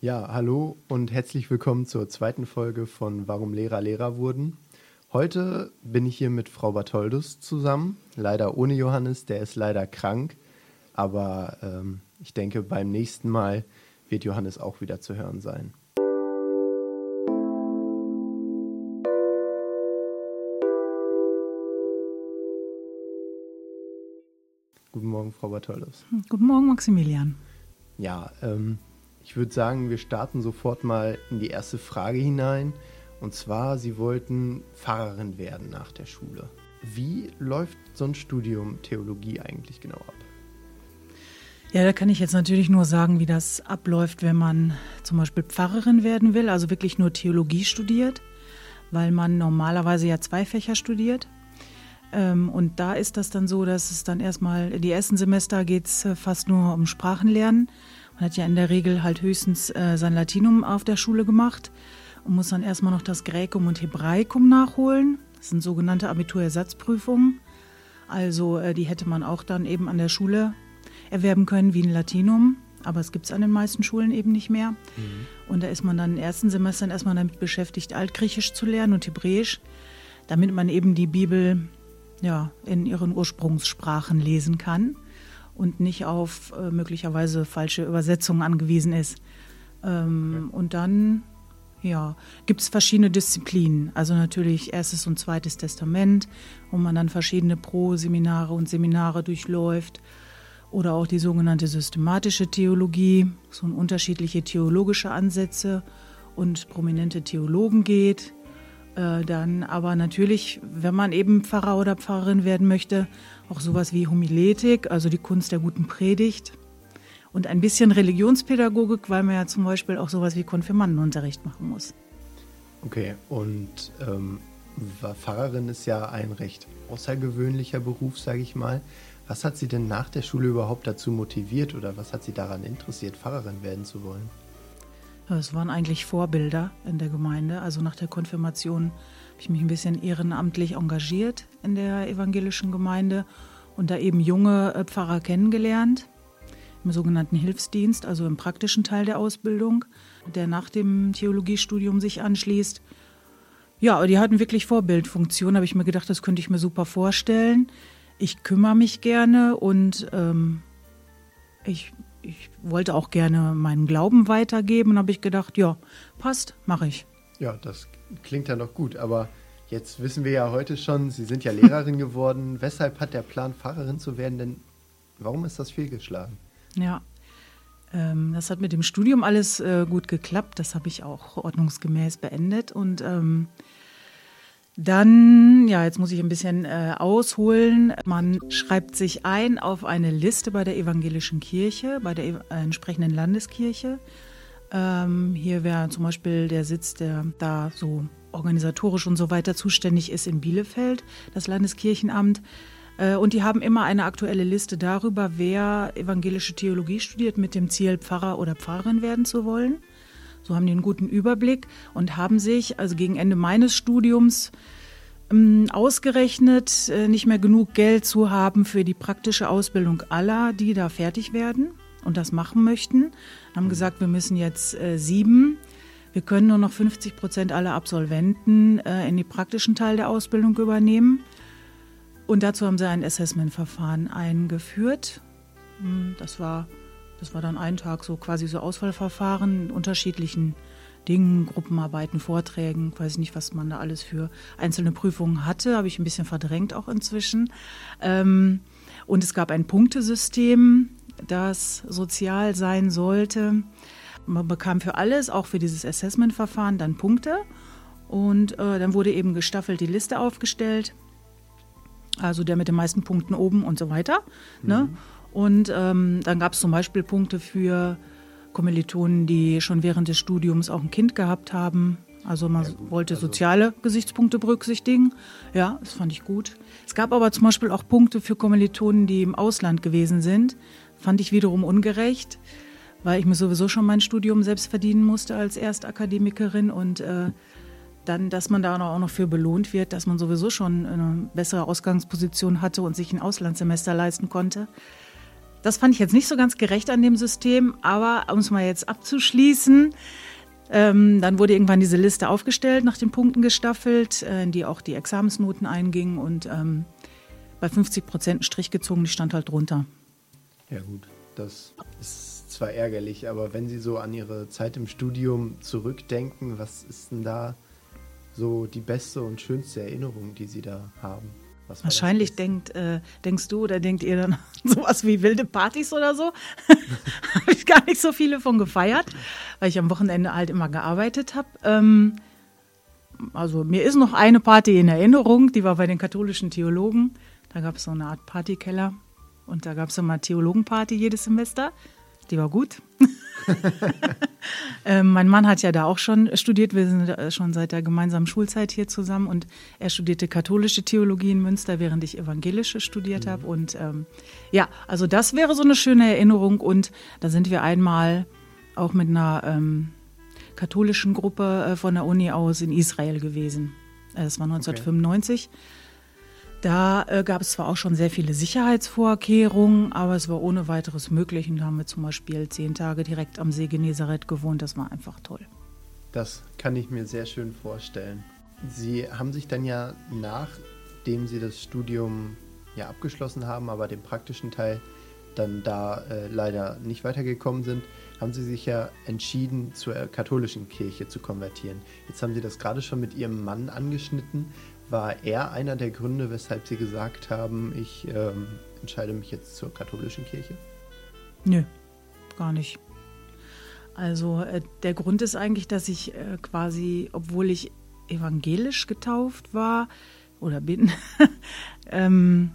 Ja, hallo und herzlich willkommen zur zweiten Folge von Warum Lehrer Lehrer wurden. Heute bin ich hier mit Frau Bartholdus zusammen, leider ohne Johannes, der ist leider krank, aber ähm, ich denke, beim nächsten Mal wird Johannes auch wieder zu hören sein. Guten Morgen, Frau Bartholdus. Guten Morgen, Maximilian. Ja, ähm, ich würde sagen, wir starten sofort mal in die erste Frage hinein. Und zwar, Sie wollten Pfarrerin werden nach der Schule. Wie läuft so ein Studium Theologie eigentlich genau ab? Ja, da kann ich jetzt natürlich nur sagen, wie das abläuft, wenn man zum Beispiel Pfarrerin werden will, also wirklich nur Theologie studiert, weil man normalerweise ja zwei Fächer studiert. Ähm, und da ist das dann so, dass es dann erstmal, die ersten Semester geht es äh, fast nur um Sprachenlernen. Man hat ja in der Regel halt höchstens äh, sein Latinum auf der Schule gemacht und muss dann erstmal noch das Gräkum und Hebraikum nachholen. Das sind sogenannte Abiturersatzprüfungen. Also äh, die hätte man auch dann eben an der Schule erwerben können wie ein Latinum. Aber es gibt es an den meisten Schulen eben nicht mehr. Mhm. Und da ist man dann in den ersten Semestern erstmal damit beschäftigt, Altgriechisch zu lernen und Hebräisch, damit man eben die Bibel ja, in ihren Ursprungssprachen lesen kann und nicht auf äh, möglicherweise falsche Übersetzungen angewiesen ist. Ähm, okay. Und dann ja, gibt es verschiedene Disziplinen. Also natürlich erstes und zweites Testament, wo man dann verschiedene Pro-Seminare und Seminare durchläuft. Oder auch die sogenannte systematische Theologie, so unterschiedliche theologische Ansätze und prominente Theologen geht. Äh, dann aber natürlich, wenn man eben Pfarrer oder Pfarrerin werden möchte, auch sowas wie Homiletik, also die Kunst der guten Predigt. Und ein bisschen Religionspädagogik, weil man ja zum Beispiel auch sowas wie Konfirmandenunterricht machen muss. Okay, und ähm, Pfarrerin ist ja ein recht außergewöhnlicher Beruf, sage ich mal. Was hat Sie denn nach der Schule überhaupt dazu motiviert oder was hat Sie daran interessiert, Pfarrerin werden zu wollen? Es waren eigentlich Vorbilder in der Gemeinde. Also nach der Konfirmation habe ich mich ein bisschen ehrenamtlich engagiert in der evangelischen Gemeinde und da eben junge äh, Pfarrer kennengelernt im sogenannten Hilfsdienst, also im praktischen Teil der Ausbildung, der nach dem Theologiestudium sich anschließt. Ja, aber die hatten wirklich Vorbildfunktion, habe ich mir gedacht, das könnte ich mir super vorstellen. Ich kümmere mich gerne und ähm, ich ich wollte auch gerne meinen Glauben weitergeben und habe ich gedacht, ja, passt, mache ich. Ja, das klingt ja noch gut, aber jetzt wissen wir ja heute schon, Sie sind ja Lehrerin geworden. Weshalb hat der Plan, Pfarrerin zu werden, denn warum ist das fehlgeschlagen? Ja, ähm, das hat mit dem Studium alles äh, gut geklappt. Das habe ich auch ordnungsgemäß beendet und ähm, dann, ja, jetzt muss ich ein bisschen äh, ausholen. Man schreibt sich ein auf eine Liste bei der evangelischen Kirche, bei der äh, entsprechenden Landeskirche. Ähm, hier wäre zum Beispiel der Sitz, der da so organisatorisch und so weiter zuständig ist in Bielefeld, das Landeskirchenamt. Äh, und die haben immer eine aktuelle Liste darüber, wer evangelische Theologie studiert mit dem Ziel, Pfarrer oder Pfarrerin werden zu wollen. So haben die einen guten Überblick und haben sich also gegen Ende meines Studiums ähm, ausgerechnet, äh, nicht mehr genug Geld zu haben für die praktische Ausbildung aller, die da fertig werden und das machen möchten. Haben mhm. gesagt, wir müssen jetzt äh, sieben. Wir können nur noch 50 Prozent aller Absolventen äh, in den praktischen Teil der Ausbildung übernehmen. Und dazu haben sie ein Assessment-Verfahren eingeführt. Hm, das war das war dann ein Tag so quasi so Auswahlverfahren in unterschiedlichen Dingen, Gruppenarbeiten, Vorträgen, weiß nicht, was man da alles für einzelne Prüfungen hatte, habe ich ein bisschen verdrängt auch inzwischen. Ähm, und es gab ein Punktesystem, das sozial sein sollte. Man bekam für alles, auch für dieses Assessment-Verfahren, dann Punkte. Und äh, dann wurde eben gestaffelt die Liste aufgestellt. Also der mit den meisten Punkten oben und so weiter. Ne? Mhm. Ne? Und ähm, dann gab es zum Beispiel Punkte für Kommilitonen, die schon während des Studiums auch ein Kind gehabt haben. Also man ja, wollte also soziale Gesichtspunkte berücksichtigen. Ja, das fand ich gut. Es gab aber zum Beispiel auch Punkte für Kommilitonen, die im Ausland gewesen sind. Fand ich wiederum ungerecht, weil ich mir sowieso schon mein Studium selbst verdienen musste als Erstakademikerin und äh, dann, dass man da auch noch für belohnt wird, dass man sowieso schon eine bessere Ausgangsposition hatte und sich ein Auslandssemester leisten konnte. Das fand ich jetzt nicht so ganz gerecht an dem System, aber um es mal jetzt abzuschließen, ähm, dann wurde irgendwann diese Liste aufgestellt, nach den Punkten gestaffelt, äh, in die auch die Examensnoten eingingen und ähm, bei 50 Prozent Strich gezogen, die stand halt drunter. Ja gut, das ist zwar ärgerlich, aber wenn Sie so an Ihre Zeit im Studium zurückdenken, was ist denn da so die beste und schönste Erinnerung, die Sie da haben? Wahrscheinlich denkt, äh, denkst du oder denkt ihr dann sowas wie wilde Partys oder so. habe ich gar nicht so viele von gefeiert, weil ich am Wochenende halt immer gearbeitet habe. Ähm, also mir ist noch eine Party in Erinnerung, die war bei den katholischen Theologen. Da gab es so eine Art Partykeller und da gab es immer Theologenparty jedes Semester. Die war gut. ähm, mein Mann hat ja da auch schon studiert. Wir sind äh, schon seit der gemeinsamen Schulzeit hier zusammen und er studierte katholische Theologie in Münster, während ich evangelische studiert mhm. habe. Und ähm, ja, also das wäre so eine schöne Erinnerung. Und da sind wir einmal auch mit einer ähm, katholischen Gruppe äh, von der Uni aus in Israel gewesen. Äh, das war 1995. Okay. Da äh, gab es zwar auch schon sehr viele Sicherheitsvorkehrungen, aber es war ohne weiteres möglich. Und da haben wir zum Beispiel zehn Tage direkt am See Genezareth gewohnt. Das war einfach toll. Das kann ich mir sehr schön vorstellen. Sie haben sich dann ja, nachdem Sie das Studium ja abgeschlossen haben, aber den praktischen Teil dann da äh, leider nicht weitergekommen sind, haben Sie sich ja entschieden, zur katholischen Kirche zu konvertieren. Jetzt haben Sie das gerade schon mit Ihrem Mann angeschnitten. War er einer der Gründe, weshalb Sie gesagt haben, ich ähm, entscheide mich jetzt zur katholischen Kirche? Nö, gar nicht. Also äh, der Grund ist eigentlich, dass ich äh, quasi, obwohl ich evangelisch getauft war oder bin, ähm,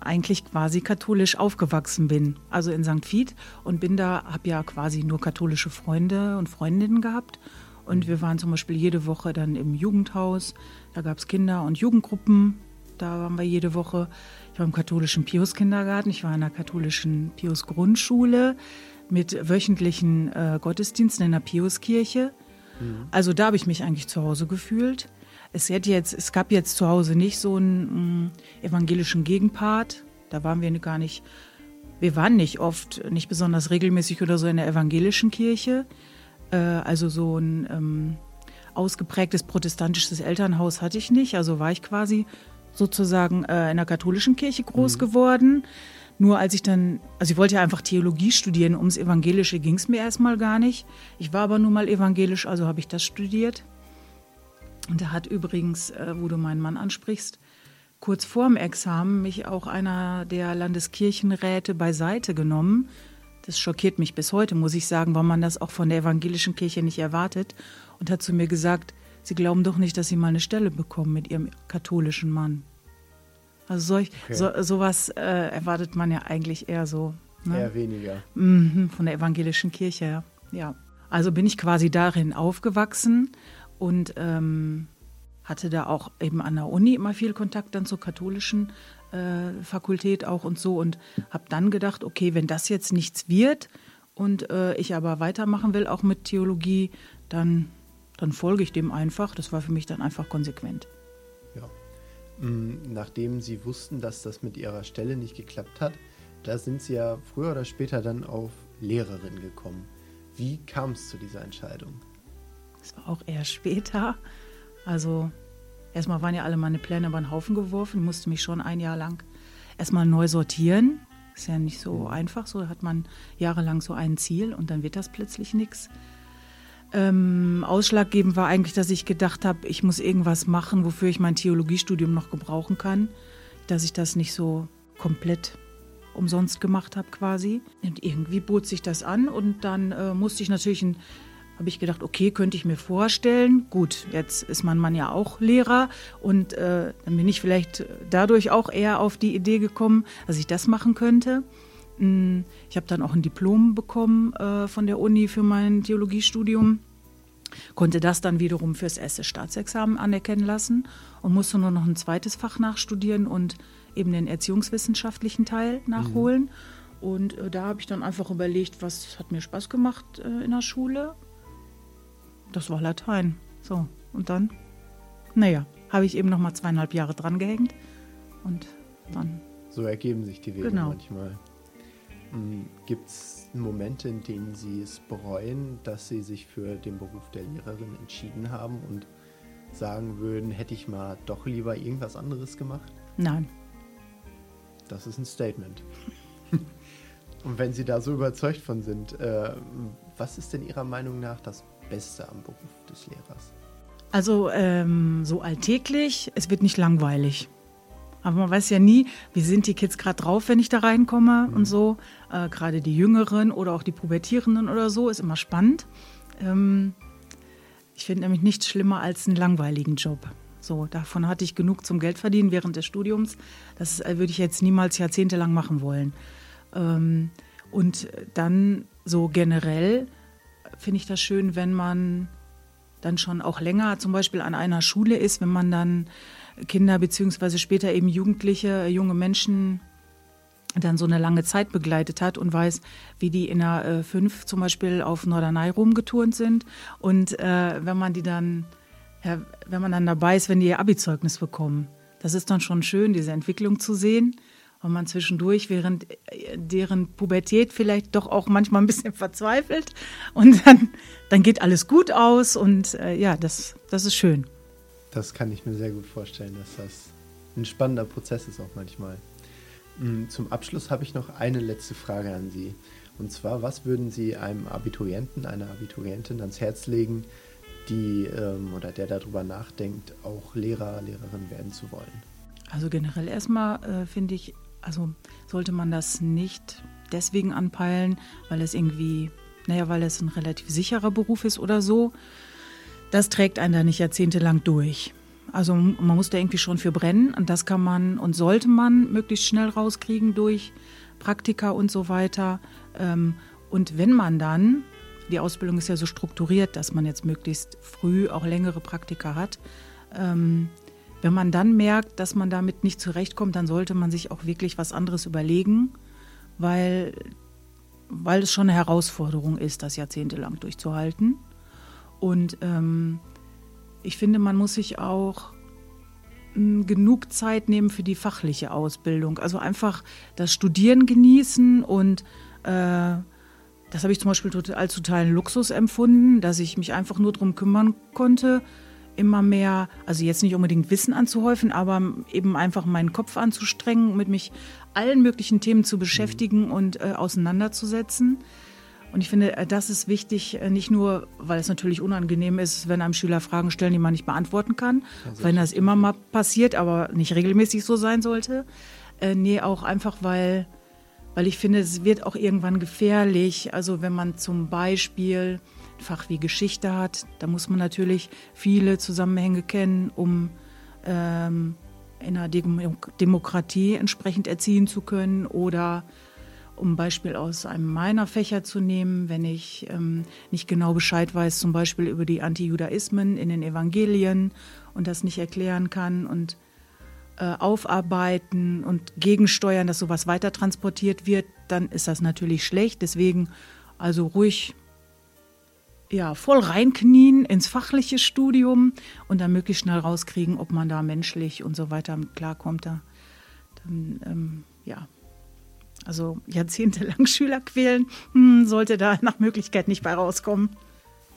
eigentlich quasi katholisch aufgewachsen bin. Also in St. Vith und bin da, habe ja quasi nur katholische Freunde und Freundinnen gehabt und wir waren zum Beispiel jede Woche dann im Jugendhaus. Da gab es Kinder- und Jugendgruppen. Da waren wir jede Woche. Ich war im katholischen Pius-Kindergarten. Ich war in der katholischen Pius-Grundschule mit wöchentlichen äh, Gottesdiensten in der Piuskirche. Mhm. Also da habe ich mich eigentlich zu Hause gefühlt. Es, hätte jetzt, es gab jetzt zu Hause nicht so einen mh, mm, evangelischen Gegenpart. Da waren wir gar nicht. Wir waren nicht oft, nicht besonders regelmäßig oder so in der evangelischen Kirche äh, also so ein ähm, ausgeprägtes protestantisches Elternhaus hatte ich nicht. Also war ich quasi sozusagen äh, in der katholischen Kirche groß mhm. geworden. Nur als ich dann, also ich wollte ja einfach Theologie studieren, ums Evangelische ging es mir erstmal gar nicht. Ich war aber nun mal evangelisch, also habe ich das studiert. Und da hat übrigens, äh, wo du meinen Mann ansprichst, kurz vorm Examen mich auch einer der Landeskirchenräte beiseite genommen das schockiert mich bis heute, muss ich sagen, weil man das auch von der evangelischen Kirche nicht erwartet. Und hat zu mir gesagt, Sie glauben doch nicht, dass Sie mal eine Stelle bekommen mit Ihrem katholischen Mann. Also solch, okay. so, sowas äh, erwartet man ja eigentlich eher so. Ne? Eher weniger. Mhm, von der evangelischen Kirche, ja. ja. Also bin ich quasi darin aufgewachsen und ähm, hatte da auch eben an der Uni immer viel Kontakt dann zur katholischen äh, Fakultät auch und so und habe dann gedacht, okay, wenn das jetzt nichts wird und äh, ich aber weitermachen will, auch mit Theologie, dann, dann folge ich dem einfach. Das war für mich dann einfach konsequent. Ja. Mm, nachdem Sie wussten, dass das mit Ihrer Stelle nicht geklappt hat, da sind Sie ja früher oder später dann auf Lehrerin gekommen. Wie kam es zu dieser Entscheidung? Das war auch eher später. Also Erstmal waren ja alle meine Pläne über den Haufen geworfen. Ich musste mich schon ein Jahr lang erstmal neu sortieren. Ist ja nicht so einfach. So hat man jahrelang so ein Ziel und dann wird das plötzlich nichts. Ähm, ausschlaggebend war eigentlich, dass ich gedacht habe, ich muss irgendwas machen, wofür ich mein Theologiestudium noch gebrauchen kann. Dass ich das nicht so komplett umsonst gemacht habe quasi. Und irgendwie bot sich das an und dann äh, musste ich natürlich ein habe ich gedacht, okay, könnte ich mir vorstellen. Gut, jetzt ist mein Mann ja auch Lehrer und äh, dann bin ich vielleicht dadurch auch eher auf die Idee gekommen, dass ich das machen könnte. Hm, ich habe dann auch ein Diplom bekommen äh, von der Uni für mein Theologiestudium, konnte das dann wiederum fürs erste Staatsexamen anerkennen lassen und musste nur noch ein zweites Fach nachstudieren und eben den erziehungswissenschaftlichen Teil nachholen. Mhm. Und äh, da habe ich dann einfach überlegt, was hat mir Spaß gemacht äh, in der Schule das war Latein. So, und dann, naja, habe ich eben noch mal zweieinhalb Jahre dran gehängt und dann. So ergeben sich die Wege genau. manchmal. Hm, Gibt es Momente, in denen Sie es bereuen, dass Sie sich für den Beruf der Lehrerin entschieden haben und sagen würden, hätte ich mal doch lieber irgendwas anderes gemacht? Nein. Das ist ein Statement. und wenn Sie da so überzeugt von sind, äh, was ist denn Ihrer Meinung nach das Beste am Beruf des Lehrers? Also ähm, so alltäglich, es wird nicht langweilig. Aber man weiß ja nie, wie sind die Kids gerade drauf, wenn ich da reinkomme mhm. und so. Äh, gerade die Jüngeren oder auch die Pubertierenden oder so, ist immer spannend. Ähm, ich finde nämlich nichts schlimmer als einen langweiligen Job. So, davon hatte ich genug zum Geldverdienen während des Studiums. Das äh, würde ich jetzt niemals jahrzehntelang machen wollen. Ähm, und dann so generell finde ich das schön, wenn man dann schon auch länger zum Beispiel an einer Schule ist, wenn man dann Kinder beziehungsweise später eben Jugendliche, junge Menschen dann so eine lange Zeit begleitet hat und weiß, wie die in der äh, 5 zum Beispiel auf Norderney rumgeturnt sind. Und äh, wenn man die dann, ja, wenn man dann dabei ist, wenn die ihr Abi-Zeugnis bekommen, das ist dann schon schön, diese Entwicklung zu sehen. Und man zwischendurch während äh, deren Pubertät vielleicht doch auch manchmal ein bisschen verzweifelt. Und dann, dann geht alles gut aus und äh, ja, das, das ist schön. Das kann ich mir sehr gut vorstellen, dass das ein spannender Prozess ist auch manchmal. Mm, zum Abschluss habe ich noch eine letzte Frage an Sie. Und zwar, was würden Sie einem Abiturienten, einer Abiturientin ans Herz legen, die ähm, oder der darüber nachdenkt, auch Lehrer, Lehrerin werden zu wollen? Also generell erstmal äh, finde ich, also sollte man das nicht deswegen anpeilen, weil es irgendwie, naja, weil es ein relativ sicherer Beruf ist oder so, das trägt einen da nicht jahrzehntelang durch. Also man muss da irgendwie schon für brennen und das kann man und sollte man möglichst schnell rauskriegen durch Praktika und so weiter. Ähm, und wenn man dann, die Ausbildung ist ja so strukturiert, dass man jetzt möglichst früh auch längere Praktika hat, ähm, wenn man dann merkt, dass man damit nicht zurechtkommt, dann sollte man sich auch wirklich was anderes überlegen, weil, weil es schon eine Herausforderung ist, das jahrzehntelang durchzuhalten. Und ähm, ich finde, man muss sich auch hm, genug Zeit nehmen für die fachliche Ausbildung. Also einfach das Studieren genießen und äh, das habe ich zum Beispiel als totalen Luxus empfunden, dass ich mich einfach nur darum kümmern konnte, immer mehr, also jetzt nicht unbedingt Wissen anzuhäufen, aber eben einfach meinen Kopf anzustrengen, mit mich allen möglichen Themen zu beschäftigen und äh, auseinanderzusetzen. Und ich finde, äh, das ist wichtig, äh, nicht nur, weil es natürlich unangenehm ist, wenn einem Schüler Fragen stellen, die man nicht beantworten kann, ja, wenn das immer mal passiert, aber nicht regelmäßig so sein sollte. Äh, nee, auch einfach, weil, weil ich finde, es wird auch irgendwann gefährlich. Also wenn man zum Beispiel Fach wie Geschichte hat, da muss man natürlich viele Zusammenhänge kennen, um ähm, in einer Demokratie entsprechend erziehen zu können oder um ein Beispiel aus einem meiner Fächer zu nehmen, wenn ich ähm, nicht genau Bescheid weiß, zum Beispiel über die Antijudaismen in den Evangelien und das nicht erklären kann und äh, aufarbeiten und gegensteuern, dass sowas weiter transportiert wird, dann ist das natürlich schlecht. Deswegen also ruhig ja, voll reinknien ins fachliche Studium und dann möglichst schnell rauskriegen, ob man da menschlich und so weiter klarkommt. Da, dann, ähm, ja, also jahrzehntelang Schüler quälen, hm, sollte da nach Möglichkeit nicht bei rauskommen.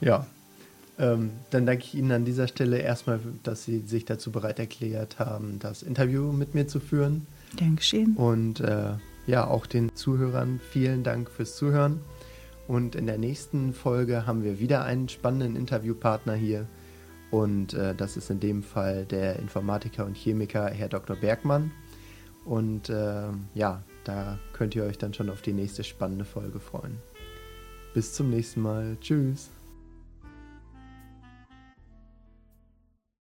Ja, ähm, dann danke ich Ihnen an dieser Stelle erstmal, dass Sie sich dazu bereit erklärt haben, das Interview mit mir zu führen. Dankeschön. Und äh, ja, auch den Zuhörern vielen Dank fürs Zuhören. Und in der nächsten Folge haben wir wieder einen spannenden Interviewpartner hier. Und äh, das ist in dem Fall der Informatiker und Chemiker Herr Dr. Bergmann. Und äh, ja, da könnt ihr euch dann schon auf die nächste spannende Folge freuen. Bis zum nächsten Mal. Tschüss.